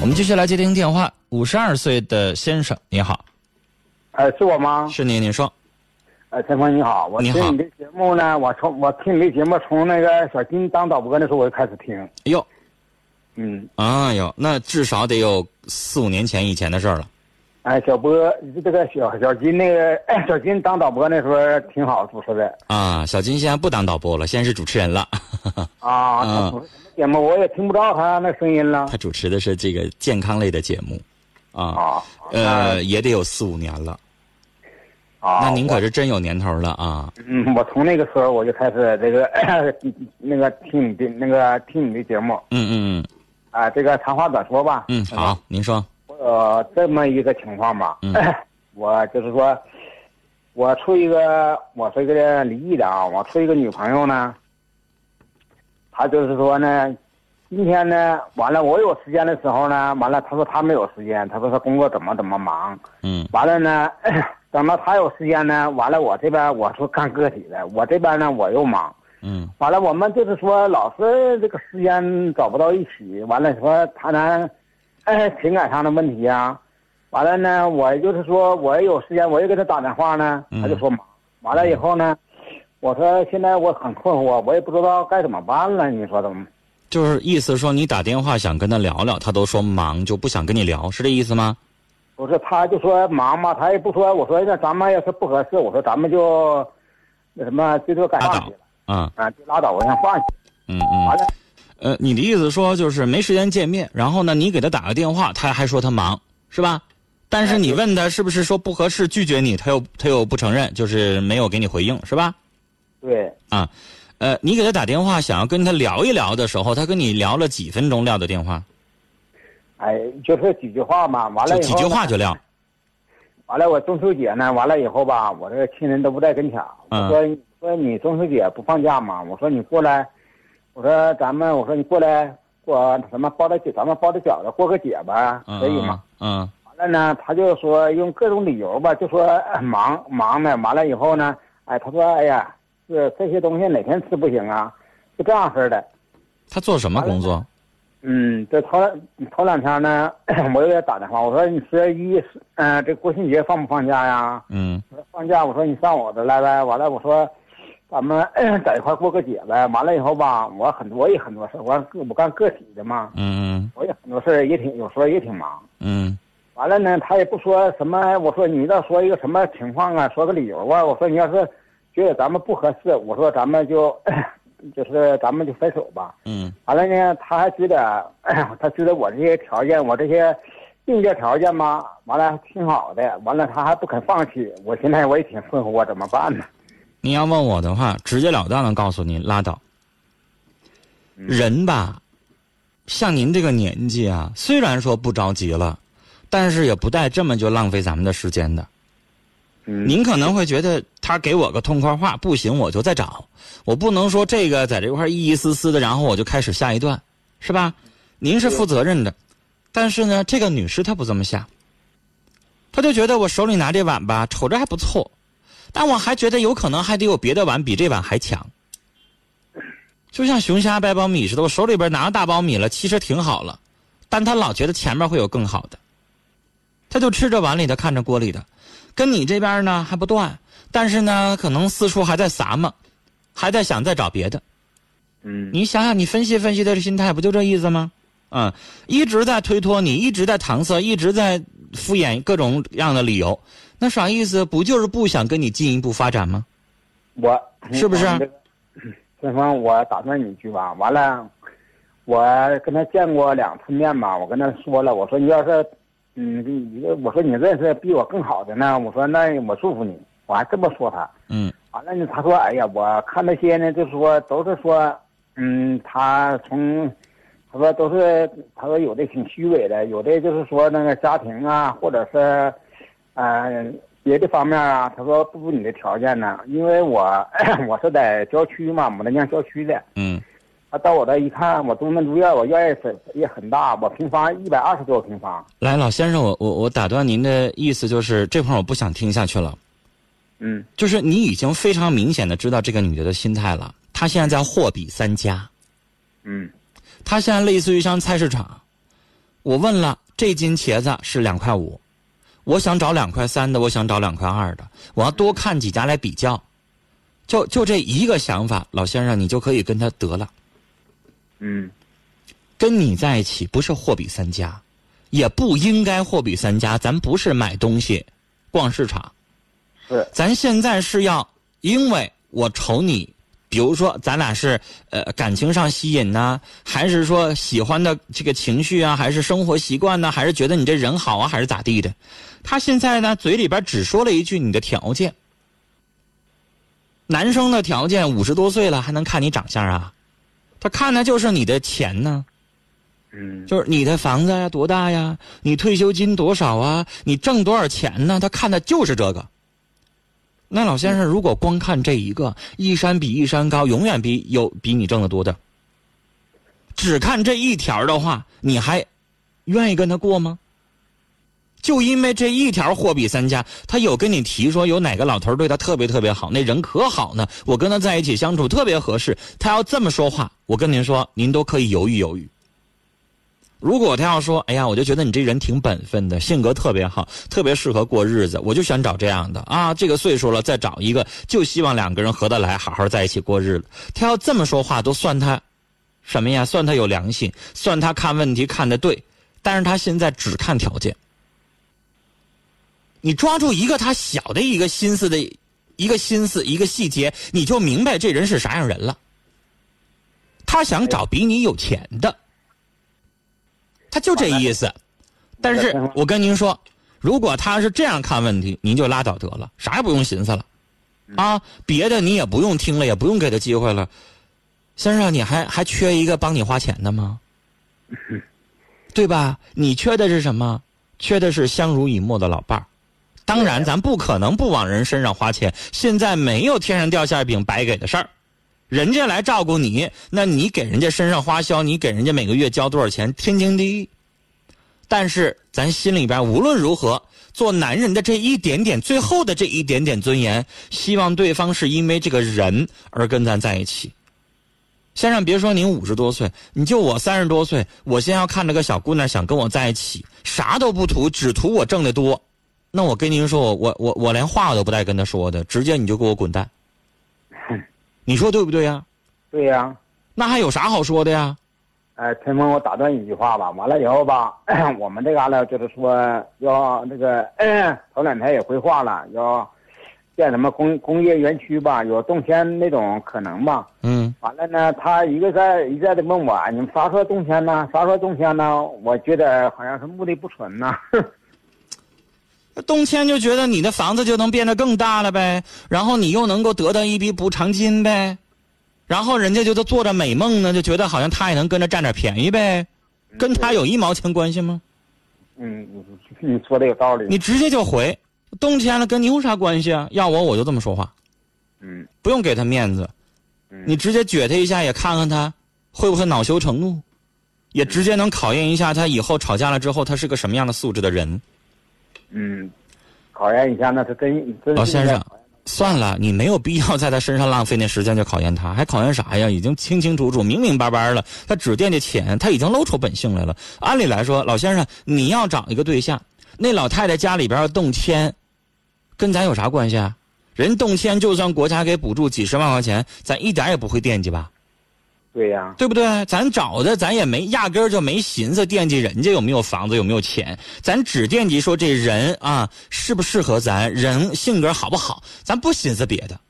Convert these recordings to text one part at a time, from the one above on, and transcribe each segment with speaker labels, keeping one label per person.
Speaker 1: 我们继续来接听电话。五十二岁的先生，你好，
Speaker 2: 呃，是我吗？
Speaker 1: 是您，您说。
Speaker 2: 呃，陈峰你好，我听你的节目呢，我从我听你的节目从那个小金当导播那时候我就开始听，
Speaker 1: 哎呦，
Speaker 2: 嗯，
Speaker 1: 哎呦，那至少得有四五年前以前的事儿了。
Speaker 2: 哎，小波这个小小金那个 小金当导播那时候挺好主持的
Speaker 1: 啊，小金现在不当导播了，现在是主持人了。
Speaker 2: 啊，他主持什么节目我也听不着他那声音了。
Speaker 1: 他主持的是这个健康类的节目，啊，
Speaker 2: 啊，
Speaker 1: 呃，也得有四五年了。
Speaker 2: 啊，
Speaker 1: 那您可是真有年头了啊！
Speaker 2: 嗯，我从那个时候我就开始这个 那个听你的那个听你的节目。
Speaker 1: 嗯嗯嗯。
Speaker 2: 啊，这个长话短说吧，
Speaker 1: 嗯嗯，好，您说。
Speaker 2: 呃，这么一个情况吧，
Speaker 1: 嗯。
Speaker 2: 我就是说，我处一个，我是一个离异的啊，我处一个女朋友呢，她就是说呢，今天呢，完了我有时间的时候呢，完了他说他没有时间，他说他工作怎么怎么忙，
Speaker 1: 嗯。
Speaker 2: 完了呢，等到他有时间呢，完了我这边我说干个体的，我这边呢我又忙，
Speaker 1: 嗯。
Speaker 2: 完了，我们就是说老是这个时间找不到一起，完了说谈谈，哎，情感上的问题啊，完了呢，我就是说我也有时间，我也给他打电话呢，
Speaker 1: 嗯。
Speaker 2: 他就说忙，完了以后呢，我说现在我很困惑，我也不知道该怎么办了，你说怎么？
Speaker 1: 就是意思说你打电话想跟他聊聊，他都说忙，就不想跟你聊，是这意思吗？
Speaker 2: 不是，他就说忙嘛，他也不说，我说那咱们要是不合适，我说咱们就那什么，最多改放弃了
Speaker 1: 啊，
Speaker 2: 啊，就拉倒，我想放弃，
Speaker 1: 嗯嗯。
Speaker 2: 完了。
Speaker 1: 呃，你的意思说就是没时间见面，然后呢，你给他打个电话，他还说他忙，是吧？但是你问他是不是说不合适，拒绝你，他又他又不承认，就是没有给你回应，是吧？
Speaker 2: 对，
Speaker 1: 啊，呃，你给他打电话想要跟他聊一聊的时候，他跟你聊了几分钟撂的电话，
Speaker 2: 哎，就说几句话嘛，完了以后
Speaker 1: 就几句话就撂。
Speaker 2: 完了，我中秋节呢，完了以后吧，我这个亲人都不在跟前。
Speaker 1: 嗯
Speaker 2: 我说，说你中秋节不放假吗？我说你过来，我说咱们，我说你过来过什么包的饺，咱们包的饺子过个节吧，
Speaker 1: 嗯
Speaker 2: 可以吗？？
Speaker 1: 嗯
Speaker 2: 完了呢，他就说用各种理由吧，就说哎忙忙的。完了以后呢，哎，他说哎呀，这这些东西哪天吃不行啊？就这样式的。
Speaker 1: 他做什么工作？
Speaker 2: 嗯，这头头两天呢，我又给他打电话，我说你十月一，嗯、这国庆节放不放假呀？
Speaker 1: 嗯
Speaker 2: 我说放假，我说你上我这来呗。完了，我说咱们 在一块过个节呗。完了以后吧，我很我也很多事，我我干个体的嘛，
Speaker 1: 嗯
Speaker 2: 我也很多事儿也挺有时候也挺忙。
Speaker 1: 嗯
Speaker 2: 完了呢，他也不说什么，我说你倒说一个什么情况啊，说个理由啊。我说你要是觉得咱们不合适，我说咱们就就是咱们就分手吧。
Speaker 1: 嗯
Speaker 2: 完了呢，他还觉得，他觉得我这些条件，我这些硬件条件嘛，完了挺好的，完了他还不肯放弃，我现在我也挺困惑，我怎么办呢？
Speaker 1: 你要问我的话，直截了当的告诉您，拉倒。
Speaker 2: 嗯
Speaker 1: 人吧，像您这个年纪啊，虽然说不着急了，但是也不带这么就浪费咱们的时间的。
Speaker 2: 嗯，
Speaker 1: 您可能会觉得他给我个痛快话，不行我就再找，我不能说这个在这块一一丝丝的，然后我就开始下一段，是吧？您是负责任的，但是呢，这个女士她不这么想，她就觉得我手里拿这碗吧，瞅着还不错，但我还觉得有可能还得有别的碗比这碗还强。就像熊瞎掰苞米似的，我手里边拿着大苞米了，其实挺好了，但她老觉得前面会有更好的，她就吃着碗里的，看着锅里的。跟你这边呢还不断，但是呢，可能四处还在撒嘛，还在想再找别的。
Speaker 2: 嗯，
Speaker 1: 你想想，你分析分析他的心态，不就这意思吗？嗯，一直在推脱你，一直在搪塞，一直在敷衍各种样的理由，那啥意思？不就是不想跟你进一步发展吗？
Speaker 2: 我
Speaker 1: 是不是
Speaker 2: 这个先锋，我打断你一句吧。完了，我跟他见过两次面吧，我跟他说了，我说你要是，嗯，你我说你认识比我更好的呢，我说那我祝福你，我还这么说他。
Speaker 1: 嗯
Speaker 2: 完了呢，他说：“哎呀，我看那些呢，就是说都是说，嗯，他从，他说都是，他说有的挺虚伪的，有的就是说那个家庭啊，或者是，呃，别的方面啊，他说不如你的条件呢，因为我 我是在郊区嘛，牡丹江郊区的，
Speaker 1: 嗯
Speaker 2: 他到我这一看，我东门住院，我院也很也很大，我平方一百二十多平方，
Speaker 1: 来，老先生，我我我打断您的意思就是这块儿我不想听下去了。
Speaker 2: 嗯
Speaker 1: 就是你已经非常明显的知道这个女的的心态了，她现在在货比三家，
Speaker 2: 嗯
Speaker 1: 她现在类似于像菜市场，我问了，这斤茄子是两块五，我想找两块三的，我想找两块二的，我要多看几家来比较。就就这一个想法，老先生，你就可以跟他得了。
Speaker 2: 嗯
Speaker 1: 跟你在一起不是货比三家，也不应该货比三家。咱不是买东西、逛市场，
Speaker 2: 是
Speaker 1: 咱现在是要，因为我瞅你，比如说咱俩是呃感情上吸引呢，还是说喜欢的这个情绪啊，还是生活习惯呢，还是觉得你这人好啊，还是咋地的？他现在呢嘴里边只说了一句你的条件。男生的条件五十多岁了还能看你长相啊？他看的就是你的钱呢。
Speaker 2: 嗯
Speaker 1: 就是你的房子呀多大呀？你退休金多少啊？你挣多少钱呢？他看的就是这个。那老先生，如果光看这一个，一山比一山高，永远比有比你挣的多的。只看这一条的话，你还愿意跟他过吗？就因为这一条货比三家，他有跟你提说有哪个老头对他特别特别好，那人可好呢，我跟他在一起相处特别合适。他要这么说话，我跟您说，您都可以犹豫犹豫。如果他要说：“哎呀，我就觉得你这人挺本分的，性格特别好，特别适合过日子，我就想找这样的啊。这个岁数了，再找一个，就希望两个人合得来，好好在一起过日子。”他要这么说话，都算他什么呀？算他有良心，算他看问题看得对。但是他现在只看条件。你抓住一个他小的一个心思的一个心思一个细节，你就明白这人是啥样人了。他想找比你有钱的。他就这意思，但是我跟您说，如果他是这样看问题，您就拉倒得了，啥也不用寻思了，啊，别的你也不用听了，也不用给他机会了。先生，你还还缺一个帮你花钱的吗？对吧？你缺的是什么？缺的是相濡以沫的老伴儿。当然，咱不可能不往人身上花钱。现在没有天上掉馅饼白给的事儿。人家来照顾你，那你给人家身上花销，你给人家每个月交多少钱，天经地义。但是咱心里边无论如何，做男人的这一点点，最后的这一点点尊严，希望对方是因为这个人而跟咱在一起。先生，别说您五十多岁，你就我三十多岁，我先要看着个小姑娘想跟我在一起，啥都不图，只图我挣得多，那我跟您说，我我我我连话我都不带跟他说的，直接你就给我滚蛋。你说对不对呀？
Speaker 2: 对呀。
Speaker 1: 那还有啥好说的呀？
Speaker 2: 哎，陈峰，我打断一句话吧。完了以后吧，我们这嘎达就是说要那个，头两天也规划了，要建什么工工业园区吧，有动迁那种可能吧。
Speaker 1: 嗯。
Speaker 2: 完了呢，他一个在一再的问我，你们啥时候动迁呢？啥时候动迁呢？我觉得好像是目的不纯呐。
Speaker 1: 动迁就觉得你的房子就能变得更大了呗，然后你又能够得到一笔补偿金呗，然后人家就都做着美梦呢，就觉得好像他也能跟着占点便宜呗，跟他有一毛钱关系吗？
Speaker 2: 嗯，你说的有道理。
Speaker 1: 你直接就回，动迁了跟你有啥关系啊？要我我就这么说话。
Speaker 2: 嗯。
Speaker 1: 不用给他面子，你直接撅他一下，也看看他会不会恼羞成怒，也直接能考验一下他以后吵架了之后他是个什么样的素质的人。
Speaker 2: 嗯，考验一下，那是真真。
Speaker 1: 老先生，算了，你没有必要在他身上浪费那时间去考验他，还考验啥呀？已经清清楚楚、明明白白了，他只惦记钱，他已经露出本性来了。按理来说，老先生，你要找一个对象，那老太太家里边要动迁，跟咱有啥关系啊？人动迁就算国家给补助几十万块钱，咱一点也不会惦记吧？
Speaker 2: 对呀，
Speaker 1: 对不对？咱找的咱也没压根儿就没寻思惦记人家有没有房子有没有钱，咱只惦记说这人啊适不适合咱，人性格好不好，咱不寻思别的。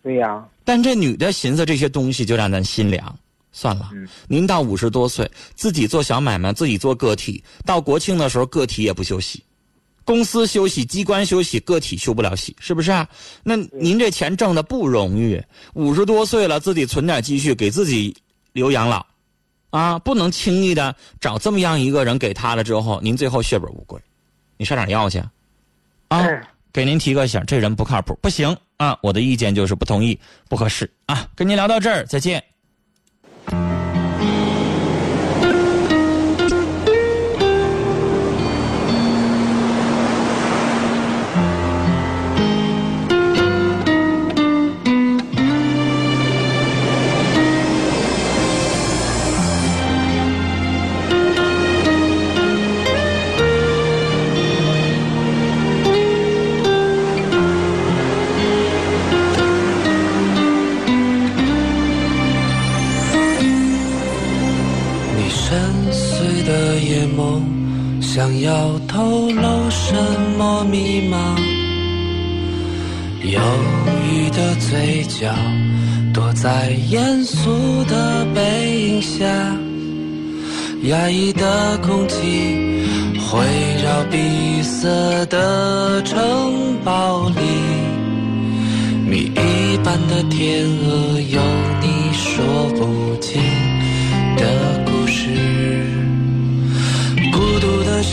Speaker 2: 对呀。
Speaker 1: 但这女的寻思这些东西就让咱心凉。算了，您到五十多岁，自己做小买卖，自己做个体，到国庆的时候个体也不休息，公司休息，机关休息，个体休不了息，是不是啊？那您这钱挣的不容易，五十多岁了，自己存点积蓄给自己留养老，啊，不能轻易的找这么样一个人给他了之后，您最后血本无归，你上哪要去？啊，给您提个醒，这人不靠谱，不行啊！我的意见就是不同意，不合适啊！跟您聊到这儿，再见。
Speaker 3: 要透露什么密码？忧郁的嘴角，躲在严肃的背影下，压抑的空气环绕闭塞的城堡里，谜一般的天鹅有你说不尽的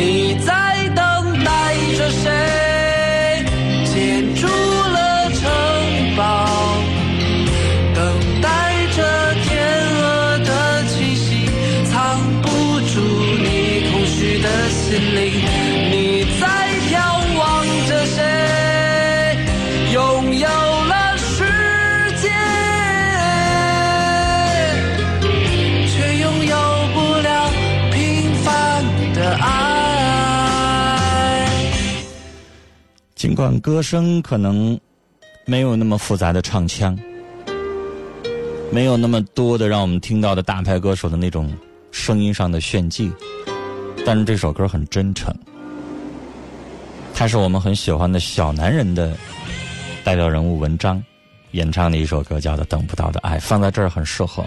Speaker 3: 你在
Speaker 1: 管歌声可能没有那么复杂的唱腔，没有那么多的让我们听到的大牌歌手的那种声音上的炫技，但是这首歌很真诚。他是我们很喜欢的小男人的代表人物文章演唱的一首歌，叫做《等不到的爱》，放在这儿很适合。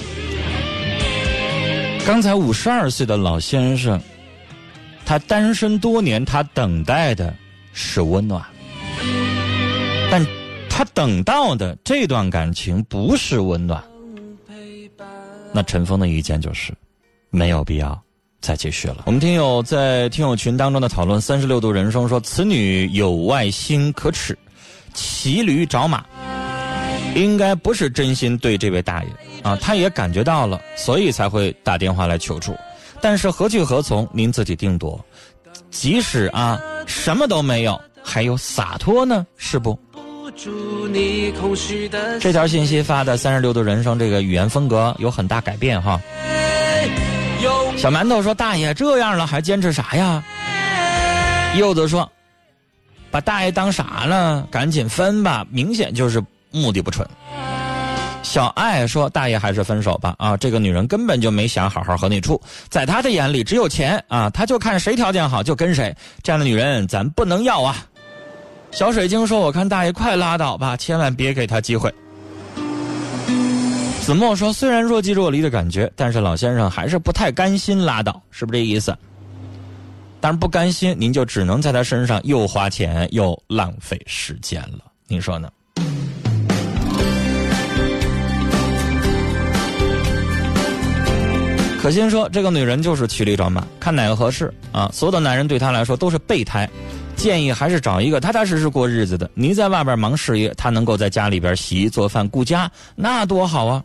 Speaker 1: 刚才五十二岁的老先生，他单身多年，他等待的是温暖，但他等到的这段感情不是温暖。那陈峰的意见就是，没有必要再继续了。我们听友在听友群当中的讨论，三十六度人生说：“此女有外心可耻，骑驴找马，应该不是真心对这位大爷啊，他也感觉到了，所以才会打电话来求助。但是何去何从，您自己定夺。即使啊什么都没有，还有洒脱呢，是不？”这条信息发的三十六度人生，这个语言风格有很大改变哈。小馒头说：“大爷这样了还坚持啥呀？”柚子说：“把大爷当啥了？赶紧分吧，明显就是目的不纯。”小爱说：“大爷还是分手吧啊！这个女人根本就没想好好和你处，在她的眼里只有钱啊，她就看谁条件好就跟谁，这样的女人咱不能要啊。”小水晶说：“我看大爷快拉倒吧，千万别给他机会。”子墨说：“虽然若即若离的感觉，但是老先生还是不太甘心拉倒，是不是这意思？但是不甘心，您就只能在他身上又花钱又浪费时间了，您说呢？”可心说：“这个女人就是骑驴找马，看哪个合适啊！所有的男人对她来说都是备胎。”建议还是找一个踏踏实实过日子的。你在外边忙事业，他能够在家里边洗衣做饭顾家，那多好啊！